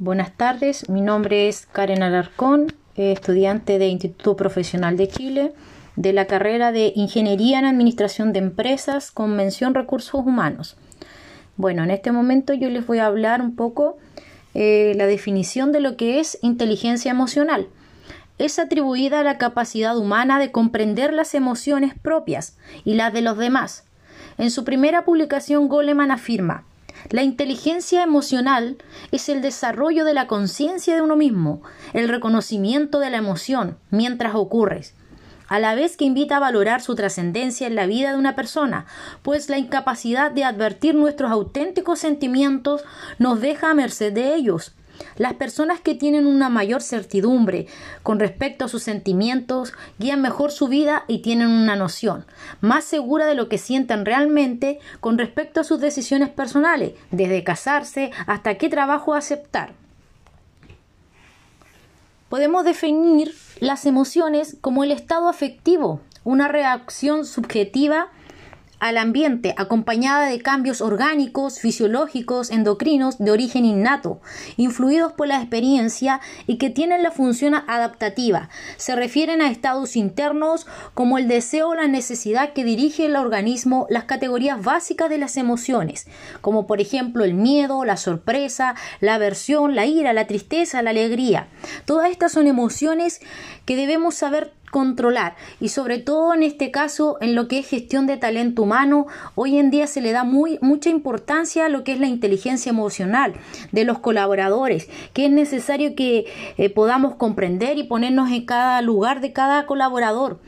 Buenas tardes, mi nombre es Karen Alarcón, estudiante de Instituto Profesional de Chile, de la carrera de Ingeniería en Administración de Empresas con mención Recursos Humanos. Bueno, en este momento yo les voy a hablar un poco eh, la definición de lo que es inteligencia emocional. Es atribuida a la capacidad humana de comprender las emociones propias y las de los demás. En su primera publicación, Goleman afirma la inteligencia emocional es el desarrollo de la conciencia de uno mismo, el reconocimiento de la emoción mientras ocurre, a la vez que invita a valorar su trascendencia en la vida de una persona, pues la incapacidad de advertir nuestros auténticos sentimientos nos deja a merced de ellos, las personas que tienen una mayor certidumbre con respecto a sus sentimientos guían mejor su vida y tienen una noción más segura de lo que sienten realmente con respecto a sus decisiones personales, desde casarse hasta qué trabajo aceptar. Podemos definir las emociones como el estado afectivo, una reacción subjetiva al ambiente acompañada de cambios orgánicos, fisiológicos, endocrinos de origen innato, influidos por la experiencia y que tienen la función adaptativa. Se refieren a estados internos como el deseo o la necesidad que dirige el organismo las categorías básicas de las emociones, como por ejemplo el miedo, la sorpresa, la aversión, la ira, la tristeza, la alegría. Todas estas son emociones que debemos saber controlar. Y sobre todo en este caso en lo que es gestión de talento humano hoy en día se le da muy mucha importancia a lo que es la inteligencia emocional de los colaboradores que es necesario que eh, podamos comprender y ponernos en cada lugar de cada colaborador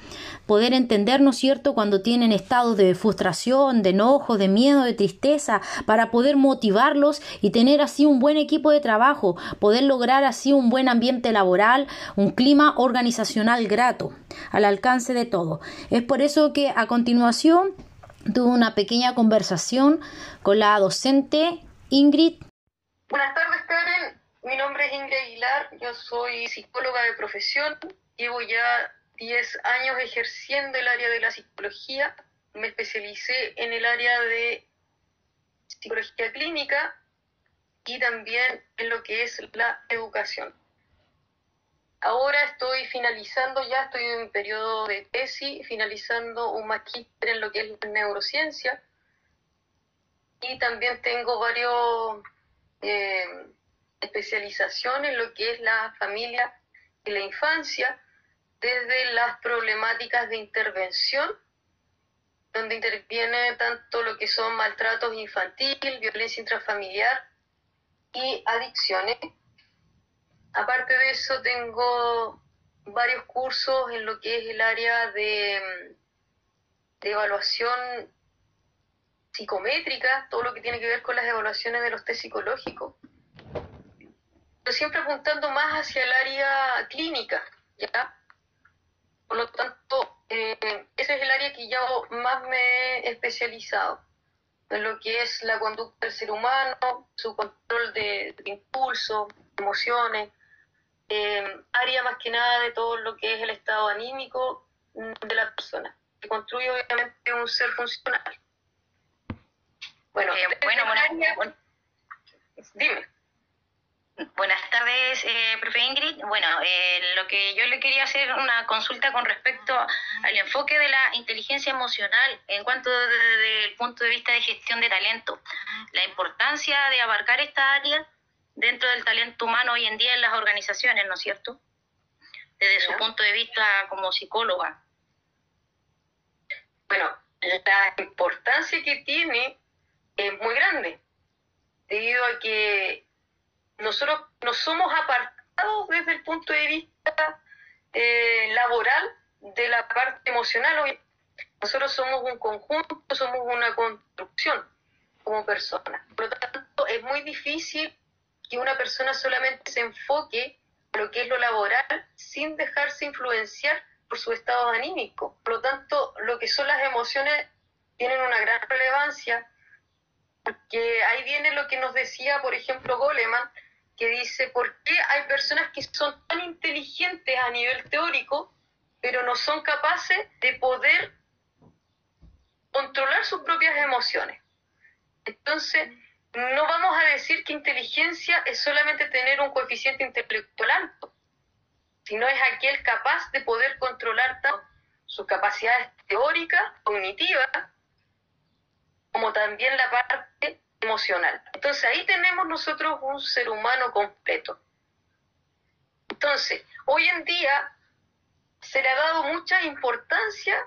poder entender, ¿no es cierto?, cuando tienen estados de frustración, de enojo, de miedo, de tristeza, para poder motivarlos y tener así un buen equipo de trabajo, poder lograr así un buen ambiente laboral, un clima organizacional grato, al alcance de todo. Es por eso que a continuación tuve una pequeña conversación con la docente Ingrid. Buenas tardes, Karen. Mi nombre es Ingrid Aguilar, yo soy psicóloga de profesión, llevo ya 10 años ejerciendo el área de la psicología. Me especialicé en el área de psicología clínica y también en lo que es la educación. Ahora estoy finalizando, ya estoy en un periodo de tesis, finalizando un magíster en lo que es neurociencia y también tengo varios eh, especializaciones en lo que es la familia y la infancia desde las problemáticas de intervención, donde interviene tanto lo que son maltratos infantiles, violencia intrafamiliar y adicciones. Aparte de eso, tengo varios cursos en lo que es el área de, de evaluación psicométrica, todo lo que tiene que ver con las evaluaciones de los test psicológicos, pero siempre apuntando más hacia el área clínica, ¿ya? Por lo tanto, eh, ese es el área que yo más me he especializado, en lo que es la conducta del ser humano, su control de, impulso, emociones, eh, área más que nada de todo lo que es el estado anímico de la persona, que construye obviamente un ser funcional. Bueno, eh, bueno, bueno, dime. Buenas tardes, eh, profe Ingrid. Bueno, eh, lo que yo le quería hacer una consulta con respecto al enfoque de la inteligencia emocional en cuanto desde el punto de vista de gestión de talento, la importancia de abarcar esta área dentro del talento humano hoy en día en las organizaciones, ¿no es cierto? Desde su punto de vista como psicóloga. Bueno, la importancia que tiene es muy grande, debido a que nosotros no somos apartados desde el punto de vista eh, laboral de la parte emocional. Nosotros somos un conjunto, somos una construcción como persona. Por lo tanto, es muy difícil que una persona solamente se enfoque en lo que es lo laboral sin dejarse influenciar por su estado anímico. Por lo tanto, lo que son las emociones tienen una gran relevancia, porque ahí viene lo que nos decía, por ejemplo, Goleman, que dice, ¿por qué hay personas que son tan inteligentes a nivel teórico, pero no son capaces de poder controlar sus propias emociones? Entonces, no vamos a decir que inteligencia es solamente tener un coeficiente intelectual alto, sino es aquel capaz de poder controlar tanto sus capacidades teóricas, cognitivas, como también la parte Entonces ahí tenemos nosotros un ser humano completo. Entonces, hoy en día se le ha dado mucha importancia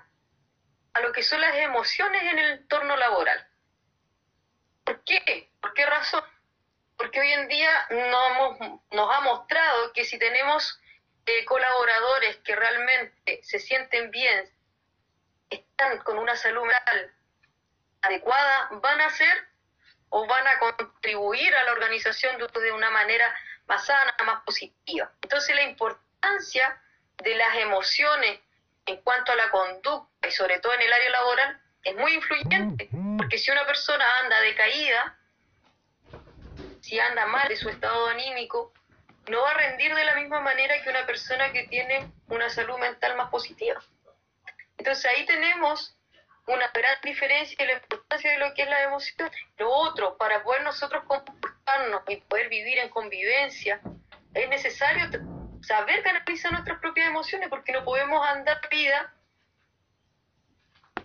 a lo que son las emociones en el entorno laboral. ¿Por qué? ¿Por qué razón? Porque hoy en día nos ha mostrado que si tenemos eh, colaboradores que realmente se sienten bien, están con una salud mental adecuada, van a ser o van a contribuir a la organización de una manera más sana, más positiva. Entonces la importancia de las emociones en cuanto a la conducta y sobre todo en el área laboral es muy influyente, porque si una persona anda decaída, si anda mal de su estado anímico, no va a rendir de la misma manera que una persona que tiene una salud mental más positiva. Entonces ahí tenemos una gran diferencia y la importancia de lo que es la emoción. Lo otro, para poder nosotros comportarnos y poder vivir en convivencia, es necesario saber canalizar nuestras propias emociones porque no podemos andar vida,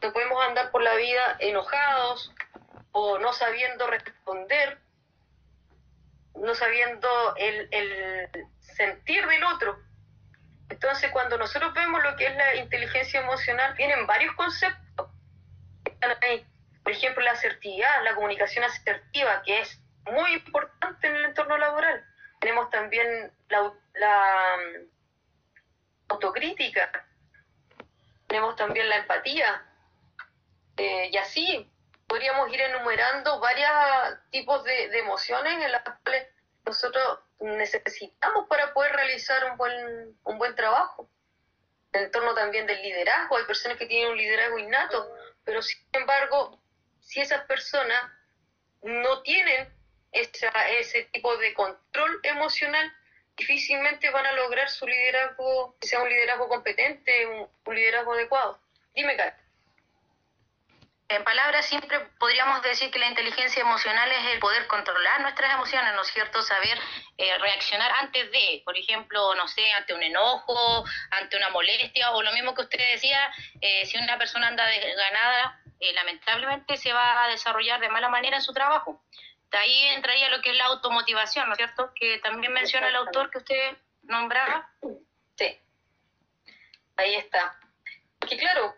no podemos andar por la vida enojados o no sabiendo responder, no sabiendo el, el sentir del otro. Entonces, cuando nosotros vemos lo que es la inteligencia emocional, vienen varios conceptos. Por ejemplo, la asertividad, la comunicación asertiva, que es muy importante en el entorno laboral. Tenemos también la, mm, autocrítica, tenemos también la empatía, eh, y así podríamos ir enumerando varios tipos de, de, emociones en las cuales nosotros necesitamos para poder realizar un buen, un buen trabajo. En el entorno también del liderazgo, hay personas que tienen un liderazgo innato, pero sin embargo, si esas personas no tienen esa, ese tipo de control emocional, difícilmente van a lograr su liderazgo, que sea un liderazgo competente, un, liderazgo adecuado. Dime, Karen. En palabras siempre podríamos decir que la inteligencia emocional es el poder controlar nuestras emociones, ¿no es cierto? Saber eh, reaccionar antes de, por ejemplo, no sé, ante un enojo, ante una molestia, o lo mismo que usted decía, eh, si una persona anda desganada, eh, lamentablemente se va a desarrollar de mala manera en su trabajo. De ahí entraría lo que es la automotivación, ¿no es cierto? Que también menciona el autor que usted nombraba. Sí, ahí está. Porque claro,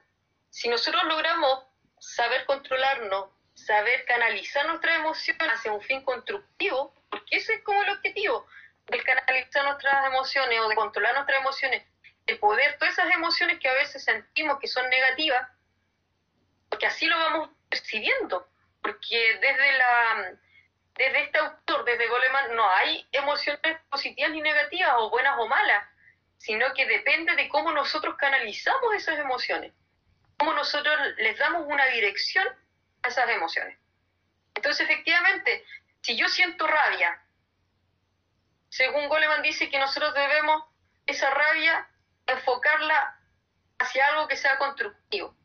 si nosotros logramos saber controlarnos, saber canalizar nuestras emociones hacia un fin constructivo, porque ese es como el objetivo, de canalizar nuestras emociones o de controlar nuestras emociones, de poder, todas esas emociones que a veces sentimos que son negativas, porque así lo vamos percibiendo, porque desde la desde este autor, desde Goleman, no hay emociones positivas ni negativas, o buenas o malas, sino que depende de cómo nosotros canalizamos esas emociones, cómo nosotros les damos una dirección a esas emociones. Entonces, efectivamente, si yo siento rabia, según Goleman dice que nosotros debemos esa rabia enfocarla hacia algo que sea constructivo.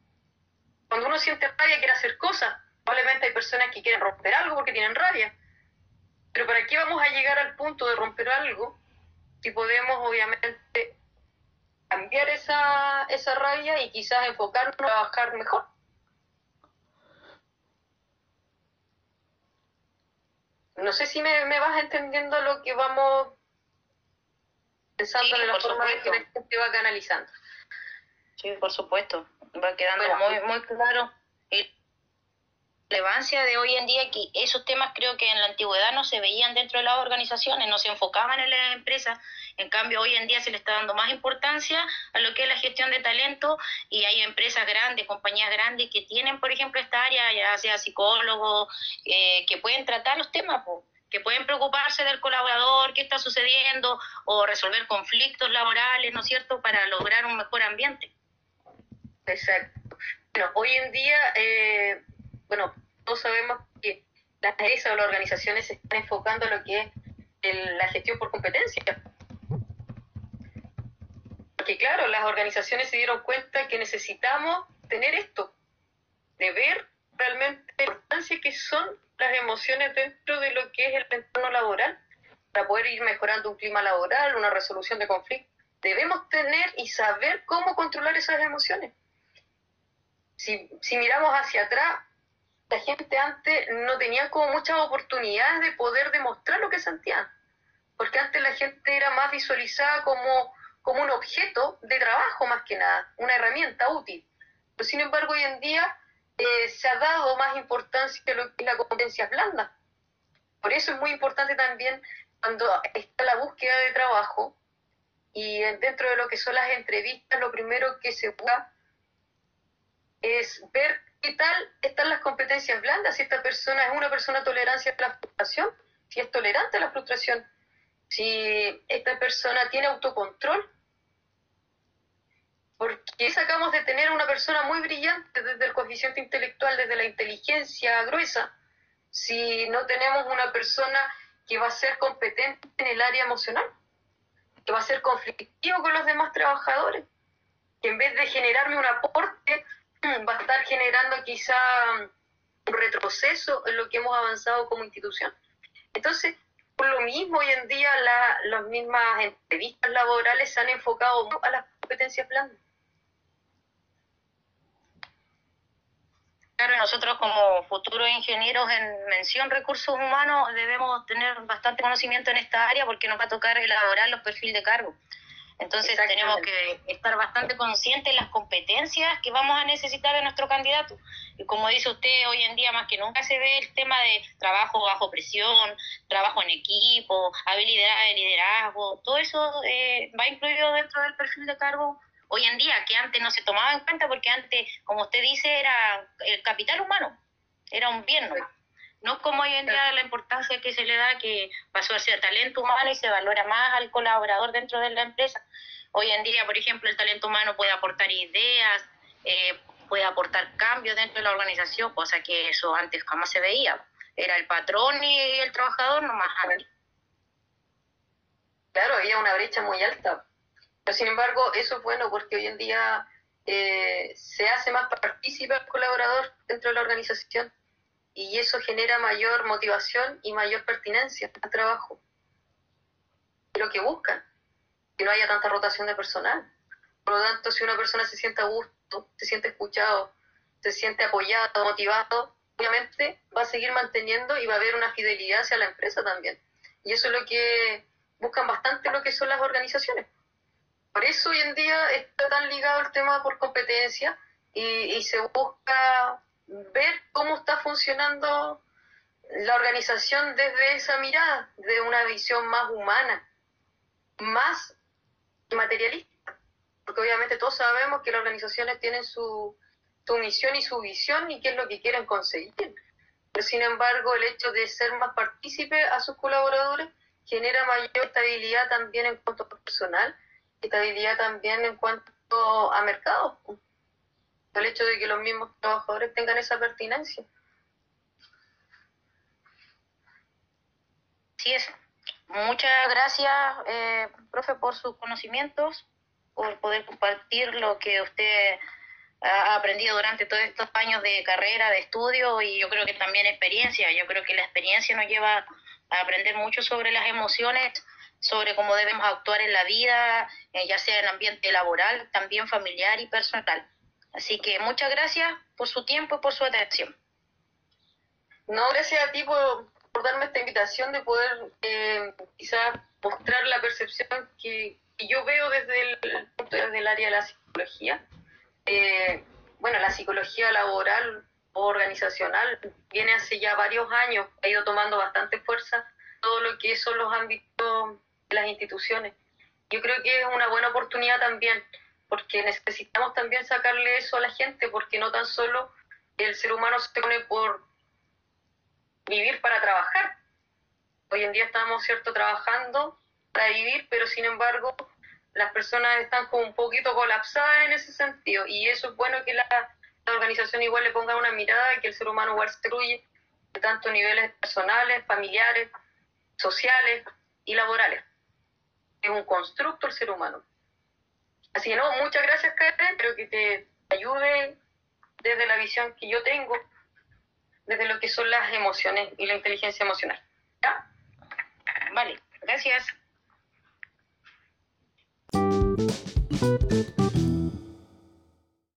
Cuando uno siente rabia quiere hacer cosas, Probablemente hay personas que quieren romper algo porque tienen rabia. Pero ¿para qué vamos a llegar al punto de romper algo si podemos obviamente cambiar esa, esa rabia y quizás enfocarnos a trabajar mejor? No sé si me, vas entendiendo lo que vamos pensando en la forma de que la gente va canalizando. Sí, por supuesto. Va quedando muy, muy claro relevancia de hoy en día que esos temas creo que en la antigüedad no se veían dentro de las organizaciones, no se enfocaban en las empresas, en cambio hoy en día se le está dando más importancia a lo que es la gestión de talento y hay empresas grandes, compañías grandes que tienen, por ejemplo, esta área, ya sea psicólogos, eh, que pueden tratar los temas, que pueden preocuparse del colaborador, qué está sucediendo, o resolver conflictos laborales, ¿no es cierto?, para lograr un mejor ambiente. Exacto. Bueno, hoy en día... Eh bueno, todos sabemos que las empresas o las organizaciones se están enfocando en lo que es la gestión por competencia. Porque claro, las organizaciones se dieron cuenta que necesitamos tener esto, de ver realmente la importancia que son las emociones dentro de lo que es el entorno laboral para poder ir mejorando un clima laboral, una resolución de conflictos. Debemos tener y saber cómo controlar esas emociones. Si, si miramos hacia atrás, la gente antes no tenía como muchas oportunidades de poder demostrar lo que sentían, porque antes la gente era más visualizada como, como un objeto de trabajo más que nada, una herramienta útil. Pero sin embargo, hoy en día eh, se ha dado más importancia a lo que es la competencia blanda. Por eso es muy importante también cuando está la búsqueda de trabajo y dentro de lo que son las entrevistas, lo primero que se busca es ver qué tal están las competencias blandas, si esta persona es una persona tolerancia a la frustración, si es tolerante a la frustración, si esta persona tiene autocontrol, porque sacamos de tener una persona muy brillante desde el coeficiente intelectual, desde la inteligencia gruesa, si no tenemos una persona que va a ser competente en el área emocional, que va a ser conflictivo con los demás trabajadores, que en vez de generarme un aporte, va a estar generando quizá un retroceso en lo que hemos avanzado como institución. Entonces, por lo mismo, hoy en día las mismas entrevistas laborales se han enfocado a las competencias blandas. Claro, nosotros como futuros ingenieros en mención recursos humanos debemos tener bastante conocimiento en esta área porque nos va a tocar elaborar los perfiles de cargo. Entonces tenemos que estar bastante conscientes de las competencias que vamos a necesitar de nuestro candidato. Y como dice usted, hoy en día más que nunca se ve el tema de trabajo bajo presión, trabajo en equipo, habilidad de liderazgo, todo eso eh, va incluido dentro del perfil de cargo hoy en día, que antes no se tomaba en cuenta porque antes, como usted dice, era el capital humano, era un bien. No como hoy en día la importancia que se le da, que pasó a ser talento humano y se valora más al colaborador dentro de la empresa. Hoy en día, por ejemplo, el talento humano puede aportar ideas, eh, puede aportar cambios dentro de la organización, cosa que eso antes jamás se veía. Era el patrón y el trabajador nomás. Claro, había una brecha muy alta. Pero sin embargo, eso es bueno porque hoy en día eh, se hace más partícipe el colaborador dentro de la organización y eso genera mayor motivación y mayor pertinencia al trabajo. Lo que buscan, que no haya tanta rotación de personal. Por lo tanto, si una persona se siente a gusto, se siente escuchado, se siente apoyado, motivado, obviamente va a seguir manteniendo y va a haber una fidelidad hacia la empresa también. Y eso es lo que buscan bastante lo que son las organizaciones. Por eso hoy en día está tan ligado el tema por competencia y, se busca ver cómo está funcionando la organización desde esa mirada, de una visión más humana, más materialista. Porque obviamente todos sabemos que las organizaciones tienen su, su misión y su visión y qué es lo que quieren conseguir. Pero sin embargo, el hecho de ser más partícipe a sus colaboradores genera mayor estabilidad también en cuanto a personal estabilidad también en cuanto a mercado. El hecho de que los mismos trabajadores tengan esa pertinencia. Sí es. Muchas gracias, eh, profe, por sus conocimientos, por poder compartir lo que usted ha aprendido durante todos estos años de carrera, de estudio y yo creo que también experiencia. Yo creo que la experiencia nos lleva a aprender mucho sobre las emociones sobre cómo debemos actuar en la vida, eh, ya sea en ambiente laboral, también familiar y personal. Así que muchas gracias por su tiempo y por su atención. No, gracias a ti por, darme esta invitación de poder eh, quizás mostrar la percepción que, yo veo desde el desde el área de la psicología. Eh, bueno, la psicología laboral o organizacional viene hace ya varios años, ha ido tomando bastante fuerza todo lo que son los ámbitos las instituciones. Yo creo que es una buena oportunidad también, porque necesitamos también sacarle eso a la gente, porque no tan solo el ser humano se pone por vivir para trabajar. Hoy en día estamos, ¿cierto?, trabajando para vivir, pero sin embargo las personas están como un poquito colapsadas en ese sentido y eso es bueno que la, organización igual le ponga una mirada, que el ser humano igual se destruye de tantos niveles personales, familiares, sociales y laborales es un constructo el ser humano. Así que no, muchas gracias Karen, espero que te ayude desde la visión que yo tengo desde lo que son las emociones y la inteligencia emocional. ¿Ya? Vale, gracias.